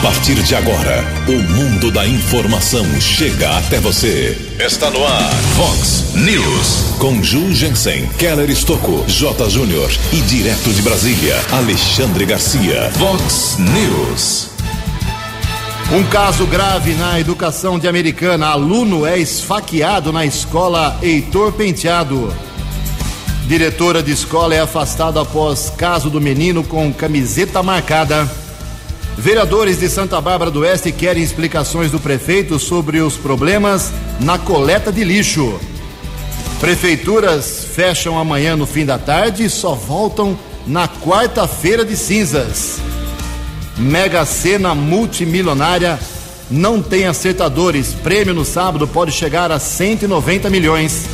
A partir de agora, o mundo da informação chega até você. Está no ar, Fox News. Com Ju Jensen, Keller Estocco, J. Júnior e direto de Brasília, Alexandre Garcia. Fox News. Um caso grave na educação de Americana. Aluno é esfaqueado na escola Heitor Penteado. Diretora de escola é afastada após caso do menino com camiseta marcada. Vereadores de Santa Bárbara do Oeste querem explicações do prefeito sobre os problemas na coleta de lixo. Prefeituras fecham amanhã no fim da tarde e só voltam na quarta-feira de cinzas. Mega Sena multimilionária não tem acertadores. Prêmio no sábado pode chegar a 190 milhões.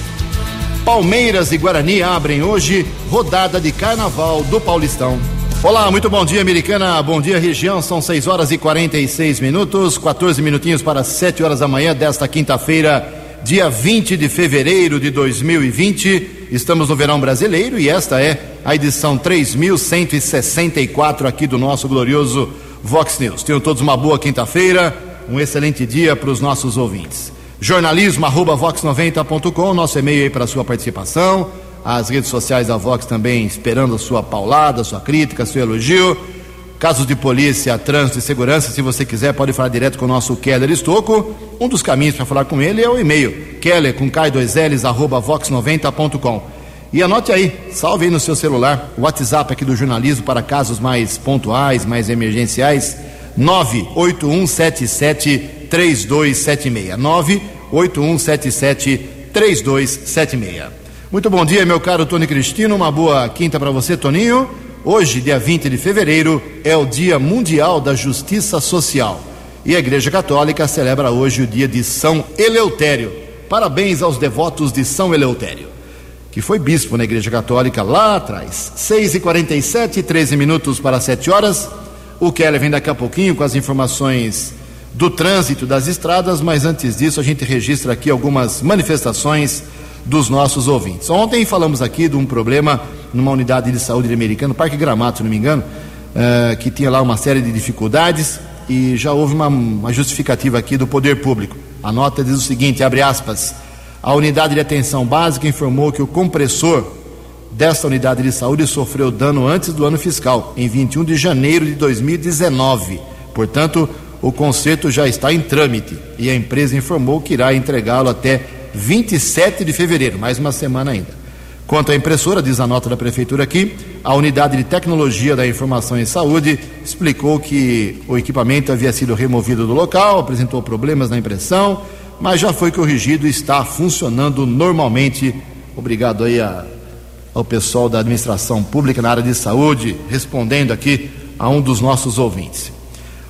Palmeiras e Guarani abrem hoje rodada de carnaval do Paulistão. Olá, muito bom dia, americana. Bom dia, região. São 6 horas e 46 minutos, 14 minutinhos para 7 horas da manhã desta quinta-feira, dia 20 de fevereiro de 2020. Estamos no verão brasileiro e esta é a edição 3164 aqui do nosso glorioso Vox News. Tenham todos uma boa quinta-feira, um excelente dia para os nossos ouvintes jornalismo@vox90.com, nosso e-mail aí para sua participação, as redes sociais da Vox também esperando a sua paulada, a sua crítica, seu elogio. Casos de polícia, trânsito e segurança, se você quiser, pode falar direto com o nosso Keller Estocco. Um dos caminhos para falar com ele é o e-mail, keller com K2Ls, arroba vox90.com. E anote aí, salve aí no seu celular, o WhatsApp aqui do jornalismo para casos mais pontuais, mais emergenciais, 98177 3276. 98177 3276. Muito bom dia, meu caro Tony Cristino. Uma boa quinta para você, Toninho. Hoje, dia 20 de fevereiro, é o Dia Mundial da Justiça Social. E a Igreja Católica celebra hoje o dia de São Eleutério. Parabéns aos devotos de São Eleutério, que foi bispo na Igreja Católica lá atrás. 6h47, 13 minutos para 7 horas. O Keller vem daqui a pouquinho com as informações do trânsito das estradas, mas antes disso a gente registra aqui algumas manifestações dos nossos ouvintes. Ontem falamos aqui de um problema numa unidade de saúde americana, Parque Gramado, se não me engano, uh, que tinha lá uma série de dificuldades e já houve uma, uma justificativa aqui do poder público. A nota diz o seguinte, abre aspas, a unidade de atenção básica informou que o compressor desta unidade de saúde sofreu dano antes do ano fiscal, em 21 de janeiro de 2019. Portanto, o conserto já está em trâmite e a empresa informou que irá entregá-lo até 27 de fevereiro, mais uma semana ainda. Quanto à impressora, diz a nota da prefeitura aqui, a unidade de tecnologia da informação em saúde explicou que o equipamento havia sido removido do local, apresentou problemas na impressão, mas já foi corrigido e está funcionando normalmente. Obrigado aí a, ao pessoal da administração pública na área de saúde, respondendo aqui a um dos nossos ouvintes.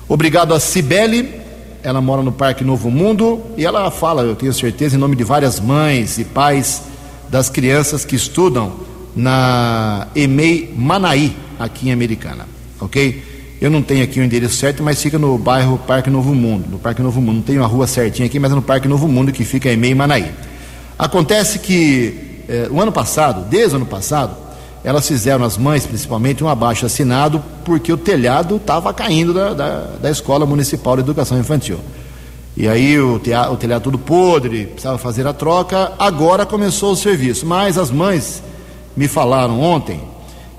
Obrigado a Cibele, ela mora no Parque Novo Mundo e ela fala, eu tenho certeza, em nome de várias mães e pais das crianças que estudam na EMEI Manaí, aqui em Americana, ok? Eu não tenho aqui o endereço certo, mas fica no bairro Parque Novo Mundo, no Parque Novo Mundo. Não tenho a rua certinha aqui, mas é no Parque Novo Mundo que fica a EMEI Manaí. Acontece que eh, o ano passado, desde o ano passado, elas fizeram, as mães principalmente, um abaixo assinado porque o telhado estava caindo da, da, da, Escola Municipal de Educação Infantil. E aí o, o telhado todo podre, precisava fazer a troca, agora começou o serviço. Mas as mães me falaram ontem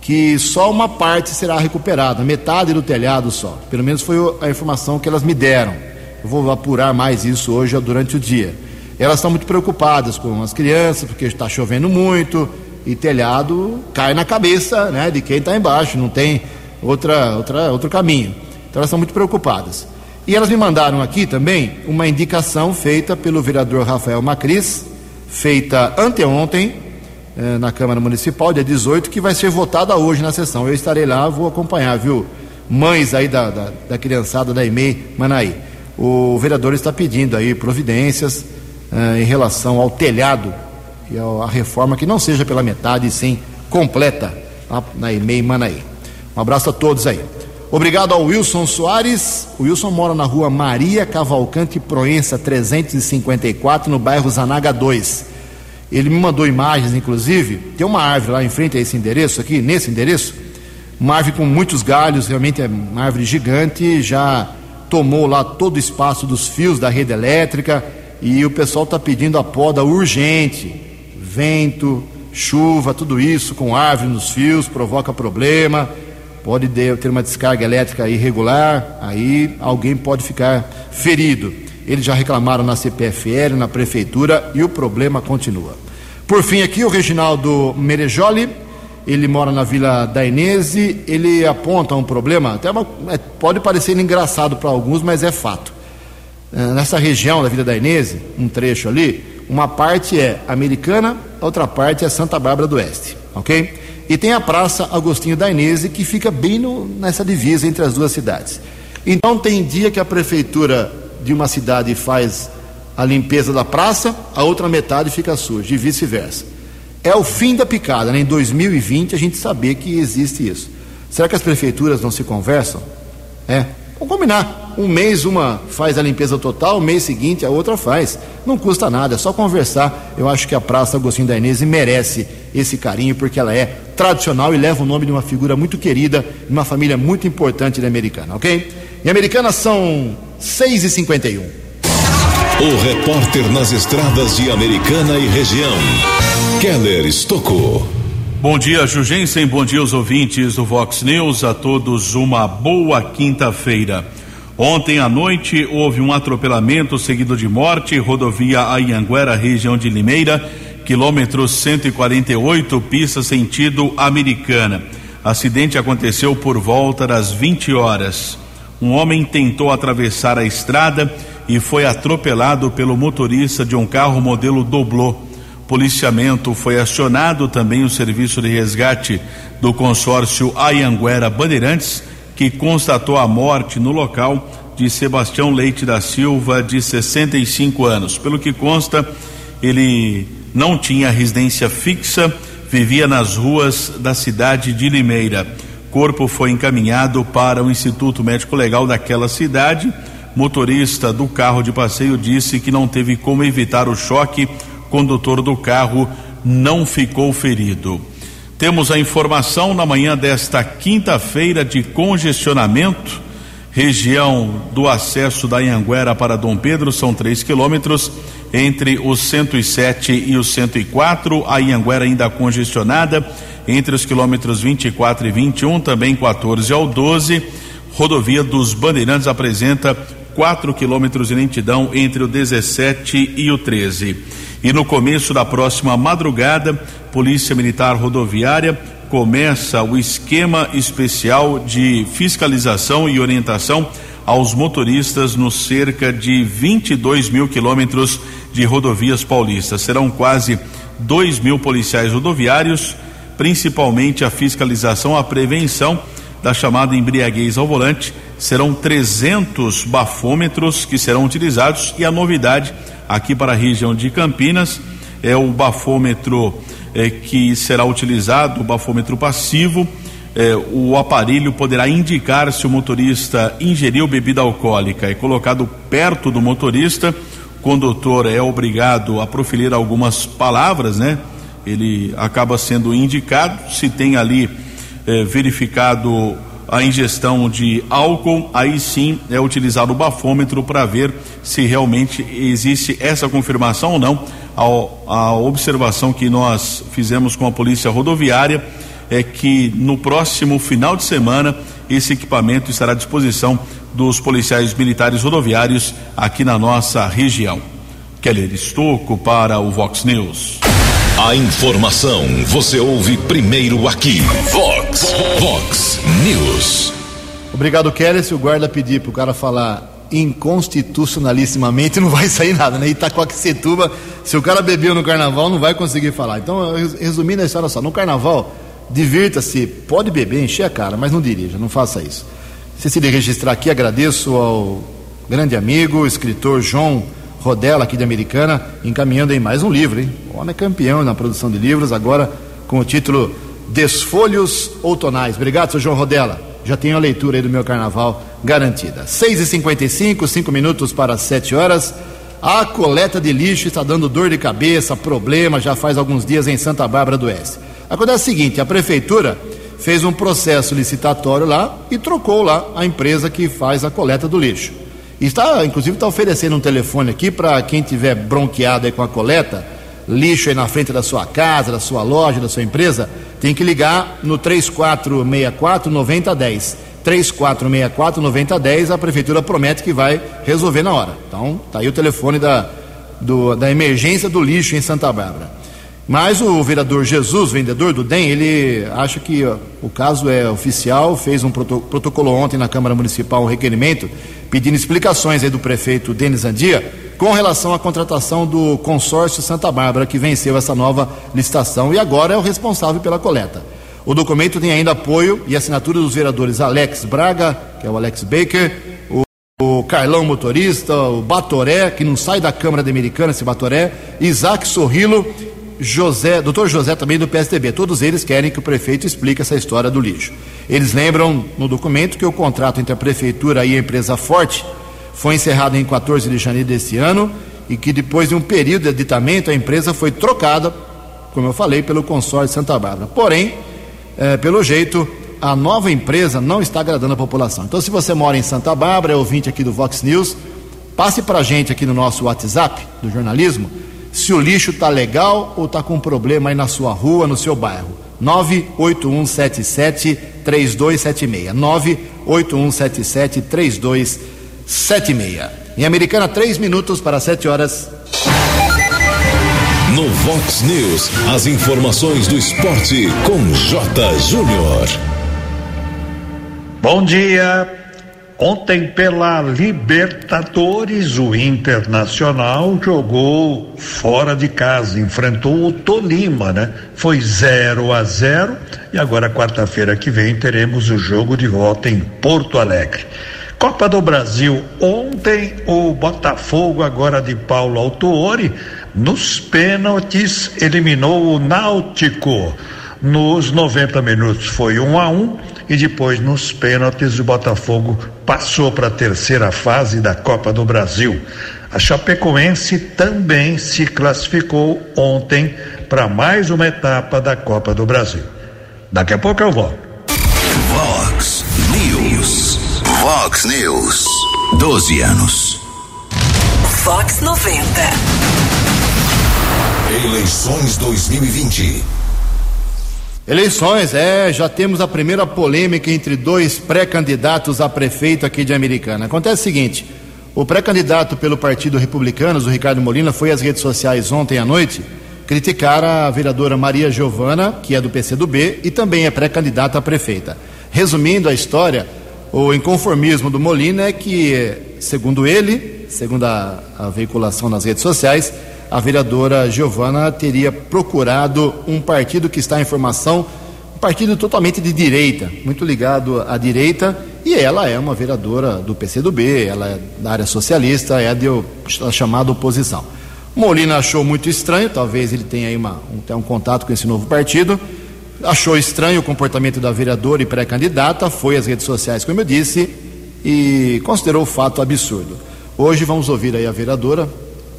que só uma parte será recuperada, metade do telhado só. Pelo menos foi a informação que elas me deram. Eu vou apurar mais isso hoje durante o dia. Elas estão muito preocupadas com as crianças, porque está chovendo muito e telhado cai na cabeça né, de quem está embaixo, não tem outra, outra, outro caminho. Então elas estão muito preocupadas. E elas me mandaram aqui também uma indicação feita pelo vereador Rafael Macris, feita anteontem eh, na Câmara Municipal, dia 18, que vai ser votada hoje na sessão. Eu estarei lá, vou acompanhar, viu? Mães aí da, da, da criançada da EMEI Manaí. O vereador está pedindo aí providências eh, em relação ao telhado e a reforma que não seja pela metade, sim completa na EMEI Manaí. Um abraço a todos aí. Obrigado ao Wilson Soares. O Wilson mora na rua Maria Cavalcante Proença 354, no bairro Zanaga 2. Ele me mandou imagens, inclusive. Tem uma árvore lá em frente a esse endereço aqui, nesse endereço. Uma árvore com muitos galhos, realmente é uma árvore gigante, já tomou lá todo o espaço dos fios da rede elétrica e o pessoal está pedindo a poda urgente. Vento, chuva, tudo isso com árvore nos fios provoca problema. Pode ter uma descarga elétrica irregular, aí alguém pode ficar ferido. Eles já reclamaram na CPFL, na prefeitura e o problema continua. Por fim, aqui o Reginaldo Merejoli, ele mora na Vila da Inese, ele aponta um problema, até uma, é, pode parecer engraçado para alguns, mas é fato. É, nessa região da Vila da Inese, um trecho ali, uma parte é americana, a outra parte é Santa Bárbara do Oeste, ok? E tem a Praça Agostinho da Inese, que fica bem no, nessa divisa entre as duas cidades. Então tem dia que a prefeitura de uma cidade faz a limpeza da praça, a outra metade fica suja, e vice-versa. É o fim da picada, né? Em 2020 a gente saber que existe isso. Será que as prefeituras não se conversam? É. Vamos combinar. Um mês uma faz a limpeza total, o mês seguinte a outra faz. Não custa nada, é só conversar. Eu acho que a Praça Agostinho da Inês merece esse carinho, porque ela é tradicional e leva o nome de uma figura muito querida, de uma família muito importante da Americana, ok? Em Americana são 6 e 51 o repórter nas estradas de Americana e região, Keller Estocou. Bom dia, Jugensen. Bom dia aos ouvintes do Vox News. A todos uma boa quinta-feira. Ontem à noite houve um atropelamento seguido de morte, rodovia Ayanguera, região de Limeira, quilômetro 148, pista sentido americana. Acidente aconteceu por volta das 20 horas. Um homem tentou atravessar a estrada e foi atropelado pelo motorista de um carro modelo Doblô. Policiamento foi acionado também o serviço de resgate do consórcio Ayanguera Bandeirantes, que constatou a morte no local de Sebastião Leite da Silva, de 65 anos. Pelo que consta, ele não tinha residência fixa, vivia nas ruas da cidade de Limeira. Corpo foi encaminhado para o Instituto Médico Legal daquela cidade Motorista do carro de passeio disse que não teve como evitar o choque. Condutor do carro não ficou ferido. Temos a informação na manhã desta quinta-feira de congestionamento. Região do acesso da Anhanguera para Dom Pedro são 3 quilômetros entre os 107 e os 104. A Anhanguera ainda congestionada entre os quilômetros 24 e 21, também 14 ao 12. Rodovia dos Bandeirantes apresenta 4 quilômetros de lentidão entre o 17 e o 13. E no começo da próxima madrugada, Polícia Militar Rodoviária começa o esquema especial de fiscalização e orientação aos motoristas nos cerca de 22 mil quilômetros de rodovias paulistas. Serão quase 2 mil policiais rodoviários, principalmente a fiscalização, a prevenção da chamada embriaguez ao volante serão 300 bafômetros que serão utilizados e a novidade aqui para a região de Campinas é o bafômetro é, que será utilizado, o bafômetro passivo. É, o aparelho poderá indicar se o motorista ingeriu bebida alcoólica. É colocado perto do motorista, o condutor é obrigado a proferir algumas palavras, né? Ele acaba sendo indicado, se tem ali é, verificado a ingestão de álcool, aí sim é utilizado o bafômetro para ver se realmente existe essa confirmação ou não. A, a observação que nós fizemos com a Polícia Rodoviária é que no próximo final de semana esse equipamento estará à disposição dos policiais militares rodoviários aqui na nossa região. Keller Estocco para o Vox News. A informação você ouve primeiro aqui. Vox, Vox News. Obrigado, Kelly. Se o guarda pedir para o cara falar inconstitucionalissimamente, não vai sair nada, né? Itacoaxetuba, se o cara bebeu no carnaval, não vai conseguir falar. Então, resumindo a história só, no carnaval, divirta-se, pode beber, encher a cara, mas não dirija, não faça isso. Se se registrar aqui, agradeço ao grande amigo, escritor João Rodela, aqui de Americana, encaminhando em mais um livro, hein? O homem é campeão na produção de livros, agora com o título Desfolhos Outonais. Obrigado, seu João Rodela. Já tenho a leitura aí do meu carnaval garantida. 6h55, 5 minutos para 7 horas. A coleta de lixo está dando dor de cabeça, problema, já faz alguns dias em Santa Bárbara do Oeste. Acontece o seguinte: a prefeitura fez um processo licitatório lá e trocou lá a empresa que faz a coleta do lixo. Está, inclusive, está oferecendo um telefone aqui para quem tiver bronqueado aí com a coleta, lixo aí na frente da sua casa, da sua loja, da sua empresa, tem que ligar no 3464 9010. 3464 9010, a prefeitura promete que vai resolver na hora. Então, tá aí o telefone da, do, da emergência do lixo em Santa Bárbara. Mas o vereador Jesus, vendedor do DEM, ele acha que o caso é oficial, fez um protocolo ontem na Câmara Municipal um requerimento pedindo explicações aí do prefeito Denis Andia com relação à contratação do consórcio Santa Bárbara, que venceu essa nova licitação e agora é o responsável pela coleta. O documento tem ainda apoio e assinatura dos vereadores Alex Braga, que é o Alex Baker, o, o Carlão Motorista, o Batoré, que não sai da Câmara da Americana, esse Batoré, Isaac Sorrilo José, doutor José também do PSDB. Todos eles querem que o prefeito explique essa história do lixo. Eles lembram no documento que o contrato entre a prefeitura e a empresa Forte foi encerrado em 14 de janeiro desse ano e que depois de um período de aditamento a empresa foi trocada, como eu falei, pelo consórcio Santa Bárbara. Porém, é, pelo jeito, a nova empresa não está agradando a população. Então, se você mora em Santa Bárbara, é ouvinte aqui do Vox News, passe para a gente aqui no nosso WhatsApp do jornalismo se o lixo está legal ou está com problema aí na sua rua, no seu bairro. 98177 3276. 98177 3276. Em Americana, três minutos para sete horas. No Vox News, as informações do esporte com J. Júnior. Bom dia. Ontem, pela Libertadores, o Internacional jogou fora de casa, enfrentou o Tolima, né? Foi 0 a 0 e agora, quarta-feira que vem, teremos o jogo de volta em Porto Alegre. Copa do Brasil, ontem o Botafogo, agora de Paulo Autuori, nos pênaltis eliminou o Náutico. Nos 90 minutos foi um a um e depois nos pênaltis o Botafogo passou para a terceira fase da Copa do Brasil. A Chapecoense também se classificou ontem para mais uma etapa da Copa do Brasil. Daqui a pouco eu volto. Vox News. Vox News. 12 anos. Vox 90. Eleições 2020. Eleições, é, já temos a primeira polêmica entre dois pré-candidatos a prefeito aqui de Americana. Acontece o seguinte: o pré-candidato pelo Partido Republicano, o Ricardo Molina, foi às redes sociais ontem à noite criticar a vereadora Maria Giovana, que é do PCdoB e também é pré-candidata a prefeita. Resumindo a história, o inconformismo do Molina é que, segundo ele, segundo a, a veiculação nas redes sociais, a vereadora Giovana teria procurado um partido que está em formação, um partido totalmente de direita, muito ligado à direita, e ela é uma vereadora do PCdoB, ela é da área socialista, é de a chamada oposição. Molina achou muito estranho, talvez ele tenha aí uma, um, um contato com esse novo partido, achou estranho o comportamento da vereadora e pré-candidata, foi às redes sociais, como eu disse, e considerou o fato absurdo. Hoje vamos ouvir aí a vereadora,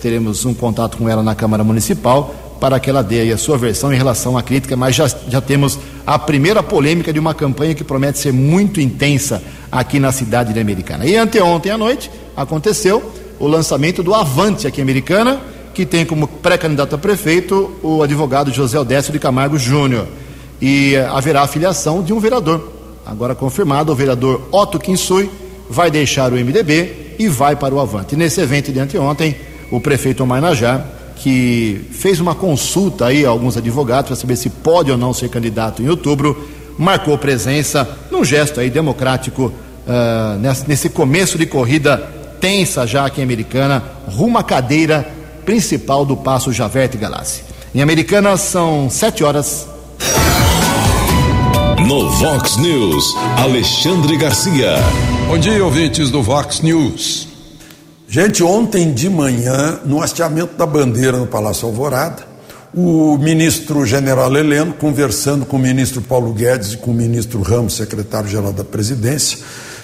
teremos um contato com ela na Câmara Municipal para que ela dê aí a sua versão em relação à crítica, mas já, já temos a primeira polêmica de uma campanha que promete ser muito intensa aqui na cidade de Americana. E anteontem à noite aconteceu o lançamento do Avante aqui em Americana, que tem como pré-candidato a prefeito o advogado José Odécio de Camargo Júnior. E haverá a filiação de um vereador. Agora confirmado, o vereador Otto Kinsui vai deixar o MDB e vai para o Avante. nesse evento de anteontem, o prefeito Marnajá, que fez uma consulta aí a alguns advogados para saber se pode ou não ser candidato em outubro, marcou presença num gesto aí democrático uh, nesse começo de corrida tensa já aqui em Americana, rumo à cadeira principal do Passo Javerte Galassi. Em Americana são sete horas. No Vox News, Alexandre Garcia. Bom dia, ouvintes do Vox News. Gente, ontem de manhã, no hasteamento da bandeira no Palácio Alvorada, o ministro general Heleno, conversando com o ministro Paulo Guedes e com o ministro Ramos, secretário-geral da presidência,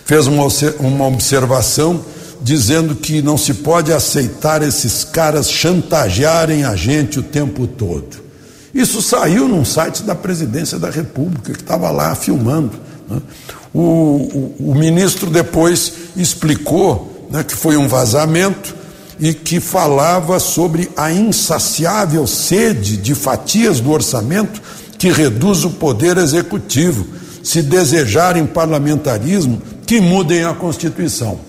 fez uma, uma observação dizendo que não se pode aceitar esses caras chantagearem a gente o tempo todo. Isso saiu num site da presidência da República, que estava lá filmando. Né? O, o, o ministro depois explicou né, que foi um vazamento e que falava sobre a insaciável sede de fatias do orçamento que reduz o poder executivo. Se desejarem parlamentarismo, que mudem a Constituição.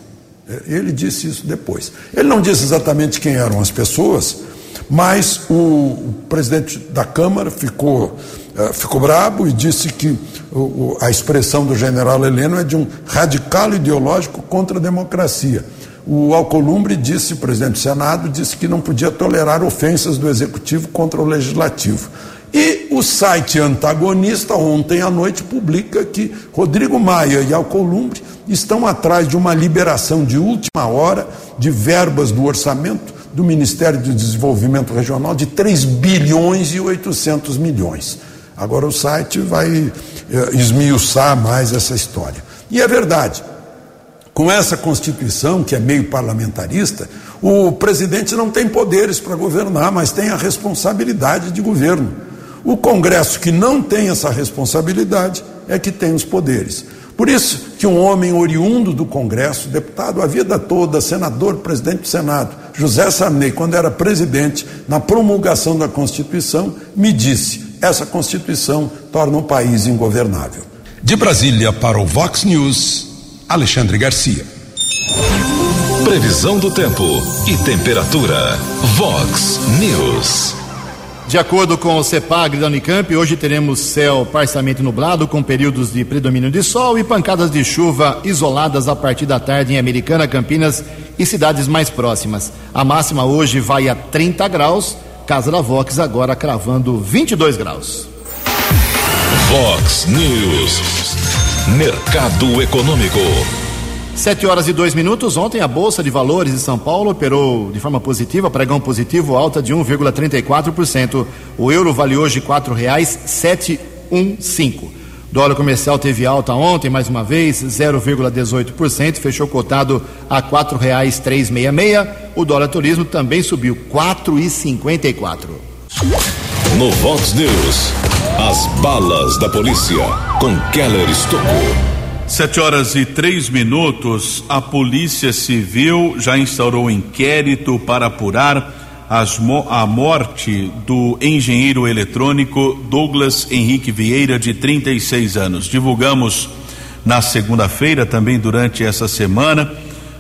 Ele disse isso depois. Ele não disse exatamente quem eram as pessoas, mas o, presidente da Câmara ficou, ficou brabo e disse que a expressão do general Heleno é de um radical ideológico contra a democracia. O Alcolumbre disse, presidente do Senado, disse que não podia tolerar ofensas do Executivo contra o Legislativo. E o site antagonista, ontem à noite, publica que Rodrigo Maia e Alcolumbre estão atrás de uma liberação de última hora de verbas do orçamento do Ministério do Desenvolvimento Regional de 3 bilhões e 800 milhões. Agora o site vai eh, esmiuçar mais essa história. E é verdade, com essa Constituição, que é meio parlamentarista, o presidente não tem poderes para governar, mas tem a responsabilidade de governo. O Congresso, que não tem essa responsabilidade, é que tem os poderes. Por isso que um homem oriundo do Congresso, deputado a vida toda, senador, presidente do Senado, José Sarney, quando era presidente, na promulgação da Constituição, me disse: essa Constituição torna o país ingovernável. De Brasília para o Vox News, Alexandre Garcia. Previsão do tempo e temperatura. Vox News. De acordo com o CEPAG da Unicamp, hoje teremos céu parcialmente nublado, com períodos de predomínio de sol e pancadas de chuva isoladas a partir da tarde em Americana, Campinas e cidades mais próximas. A máxima hoje vai a 30 graus, Casa da Vox agora cravando 22 graus. Vox News. Mercado Econômico. Sete horas e dois minutos. Ontem a Bolsa de Valores de São Paulo operou de forma positiva, pregão positivo, alta de 1,34%. O euro vale hoje quatro reais sete um cinco. Dólar comercial teve alta ontem, mais uma vez, 0,18%, fechou cotado a quatro reais três meia meia. O dólar turismo também subiu quatro e cinquenta e quatro. No Vox News, as balas da polícia com Keller Estocou. Sete horas e três minutos, a Polícia Civil já instaurou inquérito para apurar a morte do engenheiro eletrônico Douglas Henrique Vieira, de 36 anos. Divulgamos na segunda-feira, também durante essa semana,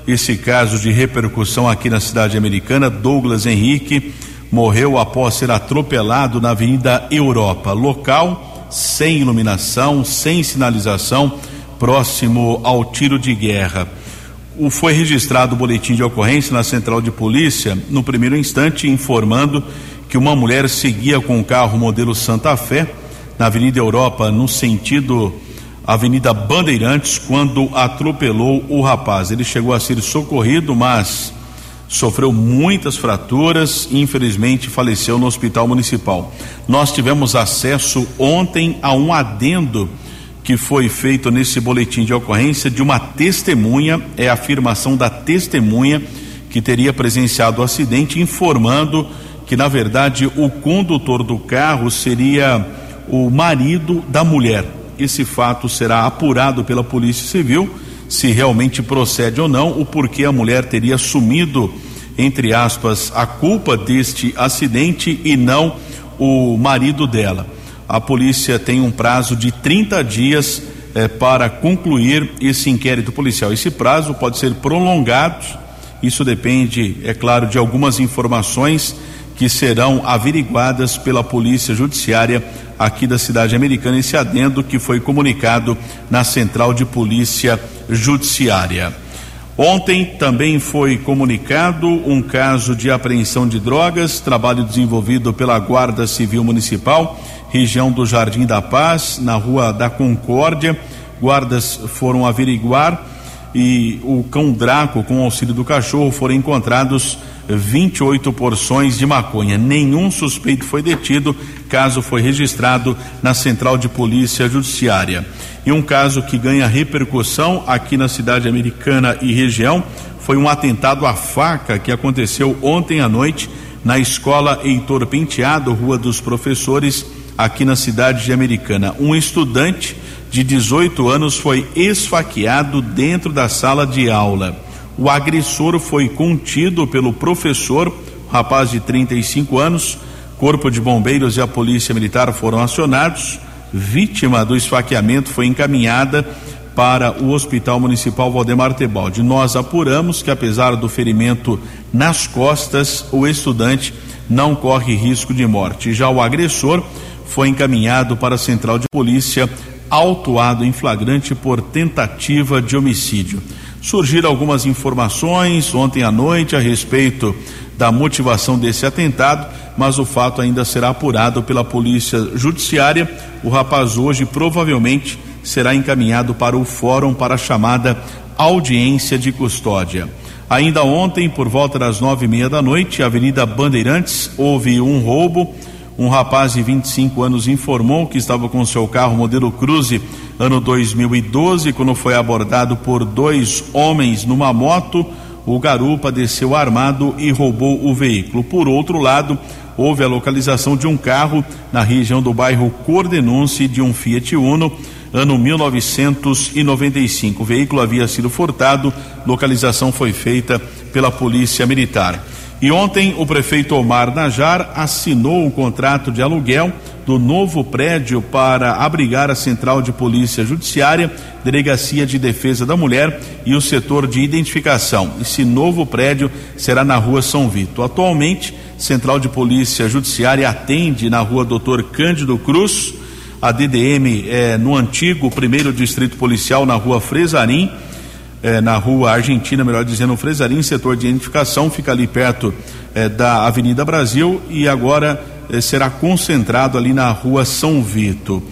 esse caso de repercussão aqui na cidade americana. Douglas Henrique morreu após ser atropelado na Avenida Europa, local sem iluminação, sem sinalização próximo ao tiro de guerra. O, foi registrado o boletim de ocorrência na central de polícia, no primeiro instante, informando que uma mulher seguia com o carro modelo Santa Fé na Avenida Europa, no sentido Avenida Bandeirantes, quando atropelou o rapaz. Ele chegou a ser socorrido, mas sofreu muitas fraturas e infelizmente faleceu no hospital municipal. Nós tivemos acesso ontem a um adendo que foi feito nesse boletim de ocorrência de uma testemunha, é a afirmação da testemunha que teria presenciado o acidente, informando que, na verdade, o condutor do carro seria o marido da mulher. Esse fato será apurado pela Polícia Civil, se realmente procede ou não, o porquê a mulher teria assumido, entre aspas, a culpa deste acidente e não o marido dela a polícia tem um prazo de 30 dias eh, para concluir esse inquérito policial. Esse prazo pode ser prolongado, isso depende, é claro, de algumas informações que serão averiguadas pela Polícia Judiciária aqui da cidade americana. Esse adendo que foi comunicado na Central de Polícia Judiciária. Ontem também foi comunicado um caso de apreensão de drogas, trabalho desenvolvido pela Guarda Civil Municipal região do Jardim da Paz, na Rua da Concórdia. Guardas foram averiguar e o cão Draco, com auxílio do cachorro, foram encontrados 28 porções de maconha. Nenhum suspeito foi detido, caso foi registrado na Central de Polícia Judiciária. E um caso que ganha repercussão aqui na cidade americana e região foi um atentado à faca que aconteceu ontem à noite na escola Heitor Penteado, Rua dos Professores, aqui na cidade de Americana. Um estudante de 18 anos foi esfaqueado dentro da sala de aula. O agressor foi contido pelo professor, rapaz de 35 anos. Corpo de Bombeiros e a Polícia Militar foram acionados. Vítima do esfaqueamento foi encaminhada para o Hospital Municipal Valdemar Tebaldi. Nós apuramos que, apesar do ferimento nas costas, o estudante não corre risco de morte. Já o agressor foi encaminhado para a Central de Polícia, autuado em flagrante por tentativa de homicídio. Surgiram algumas informações ontem à noite a respeito da motivação desse atentado, mas o fato ainda será apurado pela Polícia Judiciária. O rapaz hoje provavelmente será encaminhado para o fórum para a chamada audiência de custódia. Ainda ontem, por volta das nove e meia da noite, Avenida Bandeirantes, houve um roubo. Um rapaz de 25 anos informou que estava com seu carro modelo Cruze ano 2012, quando foi abordado por dois homens numa moto. O garupa desceu armado e roubou o veículo. Por outro lado, houve a localização de um carro na região do bairro Cordenunce de um Fiat Uno ano 1995. O veículo havia sido furtado, localização foi feita pela Polícia Militar. E ontem o prefeito Omar Najar assinou o contrato de aluguel do novo prédio para abrigar a Central de Polícia Judiciária, Delegacia de Defesa da Mulher e o setor de identificação. Esse novo prédio será na rua São Vito. Atualmente, Central de Polícia Judiciária atende na rua Doutor Cândido Cruz a DDM é, no antigo primeiro distrito policial na rua Fresarim, é, na rua Argentina, melhor dizendo, Fresarim, setor de identificação, fica ali perto é, da Avenida Brasil e agora é, será concentrado ali na rua São Vito.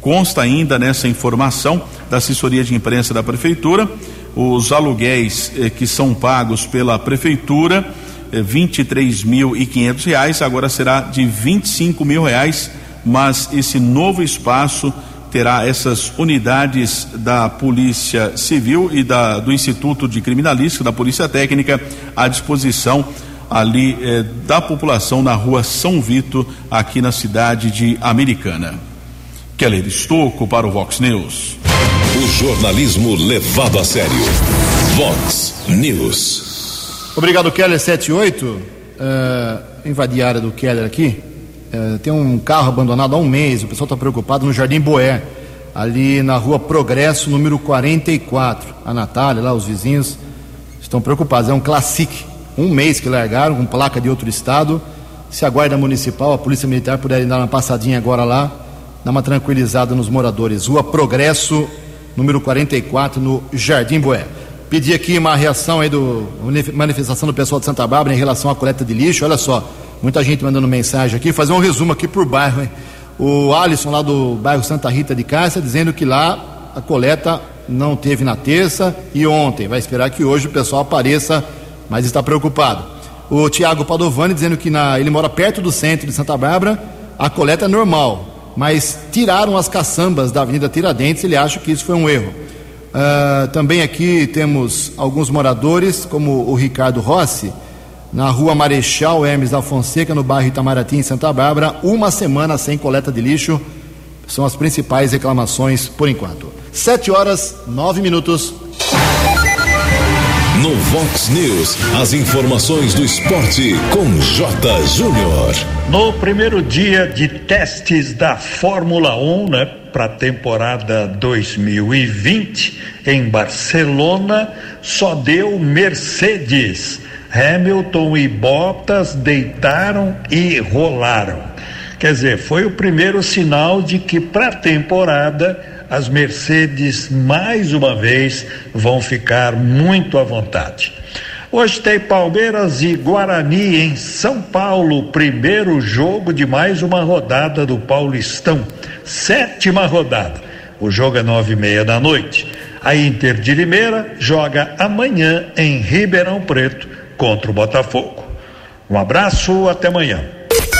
Consta ainda nessa informação da assessoria de imprensa da prefeitura, os aluguéis que são pagos pela prefeitura, quinhentos reais, agora será de e cinco mil reais mas esse novo espaço terá essas unidades da Polícia Civil e da, do Instituto de Criminalística, da Polícia Técnica, à disposição ali eh, da população na rua São Vito, aqui na cidade de Americana. Keller Estocco para o Vox News. O jornalismo levado a sério. Vox News. Obrigado, Keller 78. Uh, eh, invadi a área do Keller aqui. É, tem um carro abandonado há um mês, o pessoal está preocupado no Jardim Boé, ali na rua Progresso, número 44. A Natália, lá, os vizinhos estão preocupados. É um Classic, um mês que largaram, com placa de outro estado. Se a Guarda Municipal, a Polícia Militar puderem dar uma passadinha agora lá, dar uma tranquilizada nos moradores. Rua Progresso, número 44, no Jardim Boé. Pedi aqui uma reação aí do manifestação do pessoal de Santa Bárbara em relação à coleta de lixo. Olha só, Muita gente mandando mensagem aqui, fazer um resumo aqui por bairro, hein? O Alisson lá do bairro Santa Rita de Cássia dizendo que lá a coleta não teve na terça e ontem. Vai esperar que hoje o pessoal apareça, mas está preocupado. O Tiago Padovani dizendo que na, ele mora perto do centro de Santa Bárbara, a coleta é normal, mas tiraram as caçambas da Avenida Tiradentes, ele acha que isso foi um erro. Uh, também aqui temos alguns moradores, como o Ricardo Rossi, na rua Marechal Hermes da Fonseca, no bairro Itamaraty, em Santa Bárbara, uma semana sem coleta de lixo. São as principais reclamações por enquanto. Sete horas, nove minutos. No Vox News, as informações do esporte com J. Júnior. No primeiro dia de testes da Fórmula 1, né, para a temporada 2020, em Barcelona, só deu Mercedes Hamilton e Bottas deitaram e rolaram. Quer dizer, foi o primeiro sinal de que para a temporada as Mercedes mais uma vez vão ficar muito à vontade. Hoje tem Palmeiras e Guarani em São Paulo, primeiro jogo de mais uma rodada do Paulistão, sétima rodada. O jogo é nove e meia da noite. A Inter de Limeira joga amanhã em Ribeirão Preto contra o Botafogo. Um abraço, até amanhã.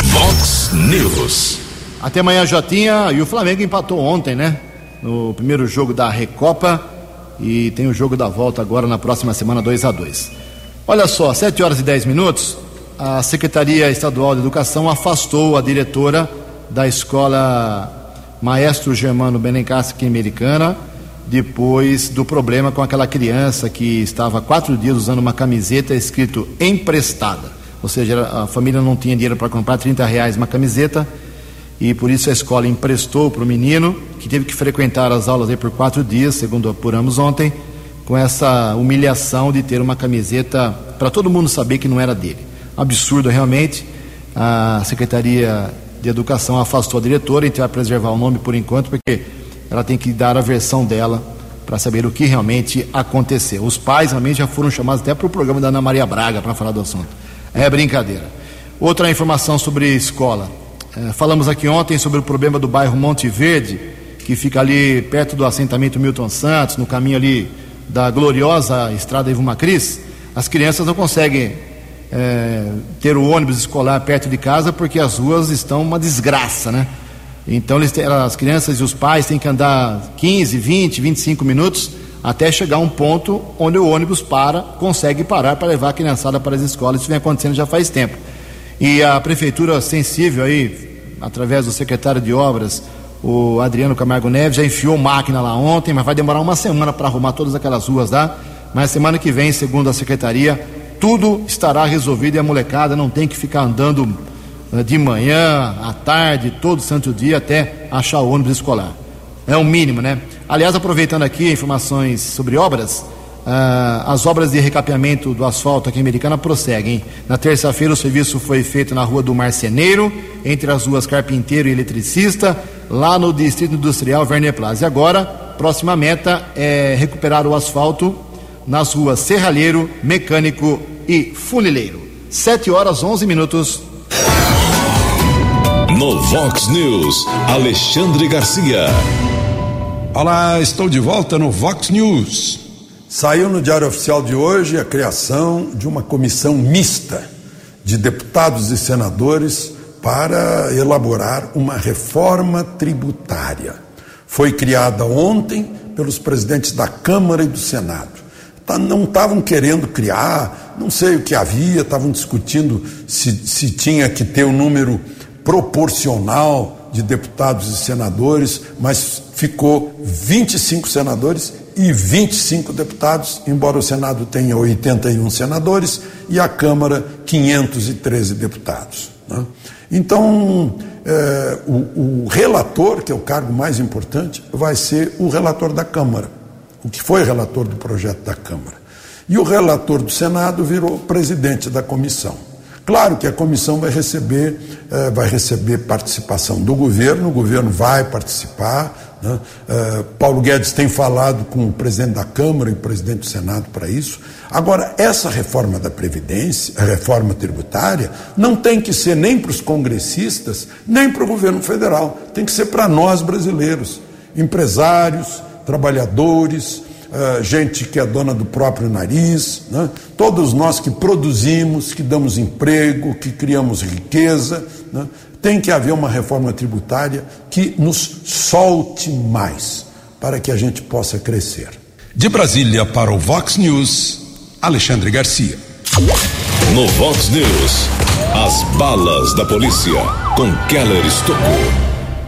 Vox News. Até amanhã, Jotinha. E o Flamengo empatou ontem, né? No primeiro jogo da Recopa. E tem o jogo da volta agora na próxima semana, 2 a 2 Olha só, 7 horas e 10 minutos. A Secretaria Estadual de Educação afastou a diretora da escola Maestro Germano Benencassi, aqui em Americana, depois do problema com aquela criança que estava quatro dias usando uma camiseta escrito emprestada. Ou seja, a família não tinha dinheiro para comprar 30 reais uma camiseta e por isso a escola emprestou para o menino, que teve que frequentar as aulas aí por quatro dias, segundo apuramos ontem, com essa humilhação de ter uma camiseta para todo mundo saber que não era dele. Absurdo realmente. A Secretaria de Educação afastou a diretora, gente vai preservar o nome por enquanto, porque ela tem que dar a versão dela para saber o que realmente aconteceu. Os pais realmente já foram chamados até para o programa da Ana Maria Braga para falar do assunto. É brincadeira. Outra informação sobre escola. É, falamos aqui ontem sobre o problema do bairro Monte Verde, que fica ali perto do assentamento Milton Santos, no caminho ali da gloriosa estrada Ivo Cris. As crianças não conseguem é, ter o ônibus escolar perto de casa porque as ruas estão uma desgraça, né? Então eles, as crianças e os pais têm que andar 15, 20, 25 minutos até chegar a um ponto onde o ônibus para, consegue parar para levar a criançada para as escolas. Isso vem acontecendo já faz tempo. E a prefeitura sensível aí, através do secretário de obras, o Adriano Camargo Neves, já enfiou máquina lá ontem, mas vai demorar uma semana para arrumar todas aquelas ruas lá. Mas semana que vem, segundo a secretaria, tudo estará resolvido e a molecada não tem que ficar andando de manhã, à tarde, todo santo dia até achar o ônibus escolar. É o mínimo, né? Aliás, aproveitando aqui informações sobre obras, uh, as obras de recapeamento do asfalto aqui em Americana prosseguem. Na terça-feira o serviço foi feito na rua do Marceneiro, entre as ruas Carpinteiro e Eletricista, lá no Distrito Industrial Werner Plaza. E agora, próxima meta é recuperar o asfalto nas ruas Serralheiro, Mecânico e Funileiro. 7 horas 11 minutos. No Vox News, Alexandre Garcia. Olá, estou de volta no Vox News. Saiu no Diário Oficial de hoje a criação de uma comissão mista de deputados e senadores para elaborar uma reforma tributária. Foi criada ontem pelos presidentes da Câmara e do Senado. Tá, não estavam querendo criar, não sei o que havia, estavam discutindo se, se tinha que ter o um número proporcional de deputados e senadores, mas ficou 25 senadores e 25 deputados, embora o Senado tenha 81 senadores e a Câmara 513 deputados. Né? Então, é, o, o relator, que é o cargo mais importante, vai ser o relator da Câmara, o que foi relator do projeto da Câmara. E o relator do Senado virou presidente da comissão. Claro que a comissão vai receber, eh, vai receber participação do governo, o governo vai participar. Né? Eh, Paulo Guedes tem falado com o presidente da Câmara e o presidente do Senado para isso. Agora, essa reforma da Previdência, a reforma tributária, não tem que ser nem para os congressistas, nem para o governo federal. Tem que ser para nós brasileiros, empresários, trabalhadores, uh, gente que é dona do próprio nariz, né? todos nós que produzimos, que damos emprego, que criamos riqueza, né? tem que haver uma reforma tributária que nos solte mais para que a gente possa crescer. De Brasília para o Vox News, Alexandre Garcia. No Vox News, as balas da polícia com Keller Estocou.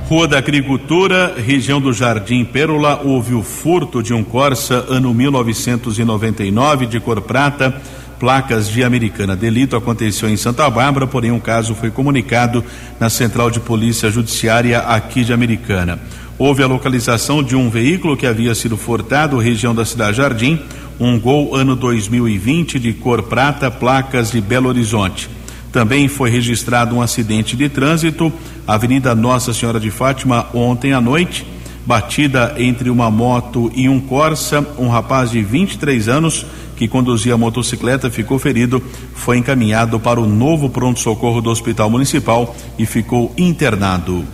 Rua da Agricultura, região do Jardim Pérola, houve o furto de um Corsa ano 1999 de cor prata, placas de Americana. Delito aconteceu em Santa Bárbara, porém um caso foi comunicado na Central de Polícia Judiciária aqui de Americana. Houve a localização de um veículo que havia sido furtado, região da Cidade Jardim, um Gol ano 2020 de cor prata, placas de Belo Horizonte. Também foi registrado um acidente de trânsito, Avenida Nossa Senhora de Fátima, ontem à noite. Batida entre uma moto e um Corsa, um rapaz de 23 anos que conduzia a motocicleta ficou ferido, foi encaminhado para o novo pronto-socorro do Hospital Municipal e ficou internado.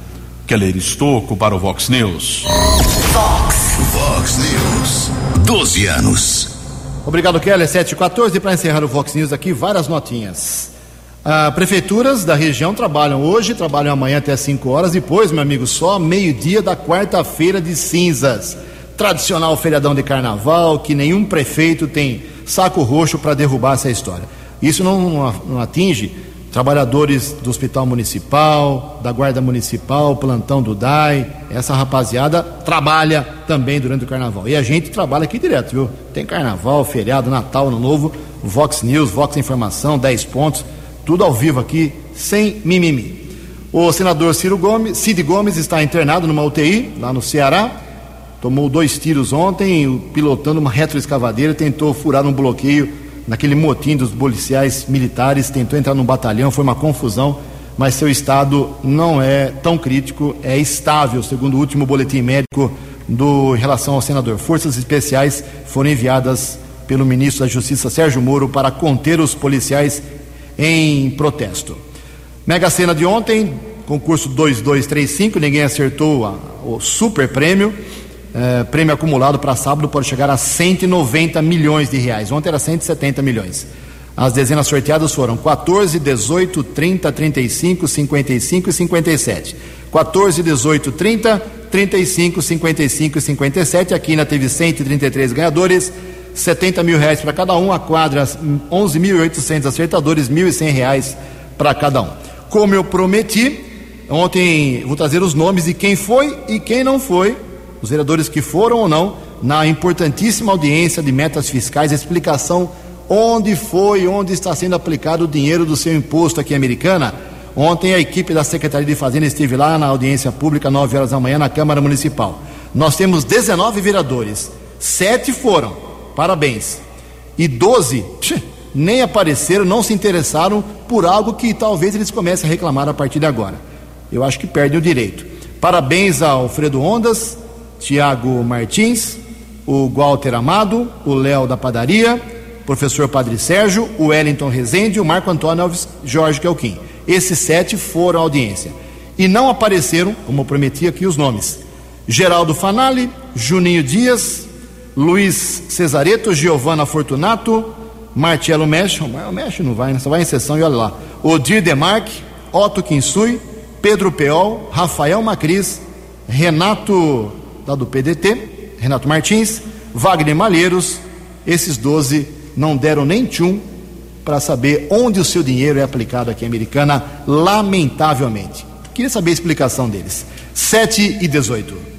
Keller Estocco para o Vox News. Vox, Vox News. 12 anos. Obrigado, Keller. 714 para encerrar o Vox News aqui, várias notinhas. Ah, prefeituras da região trabalham hoje, trabalham amanhã até 5 horas, depois, meu amigo, só meio-dia da quarta-feira de cinzas. Tradicional feriadão de carnaval, que nenhum prefeito tem saco roxo para derrubar essa história. Isso não, não, atinge trabalhadores do Hospital Municipal, da Guarda Municipal, plantão do DAI, essa rapaziada trabalha também durante o carnaval. E a gente trabalha aqui direto, viu? Tem carnaval, feriado, Natal, Ano Novo, Vox News, Vox Informação, 10 pontos, tudo ao vivo aqui, sem mimimi. O senador Ciro Gomes, Cid Gomes está internado numa UTI lá no Ceará. Tomou dois tiros ontem, pilotando uma retroescavadeira, tentou furar um bloqueio naquele motim dos policiais militares, tentou entrar no batalhão, foi uma confusão, mas seu estado não é tão crítico, é estável, segundo o último boletim médico do em relação ao senador. Forças especiais foram enviadas pelo ministro da Justiça Sérgio Moro para conter os policiais em protesto. Mega Sena de ontem, concurso 2235, ninguém acertou a, o super prêmio. É, prêmio acumulado para sábado pode chegar a 190 milhões de reais. Ontem era 170 milhões. As dezenas sorteadas foram 14, 18, 30, 35, 55 e 57. 14, 18, 30, 35, 55 e 57. A Quina teve 133 ganhadores, 70 mil reais para cada um. A quadra, 11.800 acertadores, 1.100 reais para cada um. Como eu prometi, ontem vou trazer os nomes de quem foi e quem não foi, os vereadores que foram ou não, na importantíssima audiência de metas fiscais, explicação onde foi, onde está sendo aplicado o dinheiro do seu imposto aqui em Americana. Ontem a equipe da Secretaria de Fazenda esteve lá na audiência pública, 9 horas da manhã, na Câmara Municipal. Nós temos 19 vereadores, sete foram, parabéns, e 12 nem apareceram, não se interessaram por algo que talvez eles comecem a reclamar a partir de agora. Eu acho que perdem o direito. Parabéns ao Alfredo Ondas, Tiago Martins, o Walter Amado, o Léo da Padaria, professor Padre Sérgio, o Wellington Rezende o Marco Antônio Alves Jorge Kelquim. Esses sete foram à audiência. E não apareceram, como prometi aqui, os nomes: Geraldo Fanali, Juninho Dias, Luiz Cesareto, Giovana Fortunato, Marcelo Mesh, o Mesh não vai, né? só vai em sessão e olha lá. Odir Demarque, Otto Kinsui, Pedro Peol, Rafael Macris, Renato, da do PDT, Renato Martins, Wagner Malheiros, esses 12 não deram nem tchum para saber onde o seu dinheiro é aplicado aqui em Americana, lamentavelmente. Queria saber a explicação deles. 7 e 18.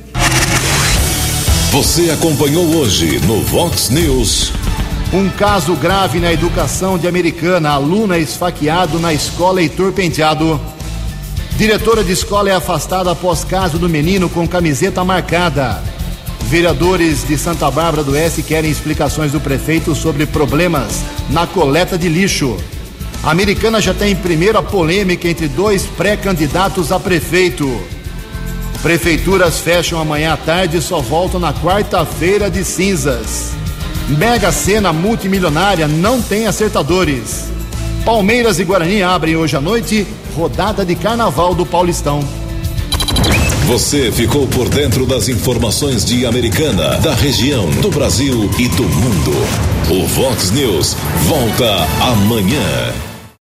Você acompanhou hoje no Vox News. Um caso grave na educação de Americana. Aluna esfaqueado na escola Heitor Penteado. Diretora de escola é afastada após caso do menino com camiseta marcada. Vereadores de Santa Bárbara do Oeste querem explicações do prefeito sobre problemas na coleta de lixo. A americana já tem primeira polêmica entre dois pré-candidatos a prefeito. Prefeituras fecham amanhã à tarde e só voltam na quarta-feira de cinzas. Mega Sena multimilionária não tem acertadores. Palmeiras e Guarani abrem hoje à noite rodada de carnaval do Paulistão. Você ficou por dentro das informações de Americana, da região, do Brasil e do mundo. O Vox News volta amanhã.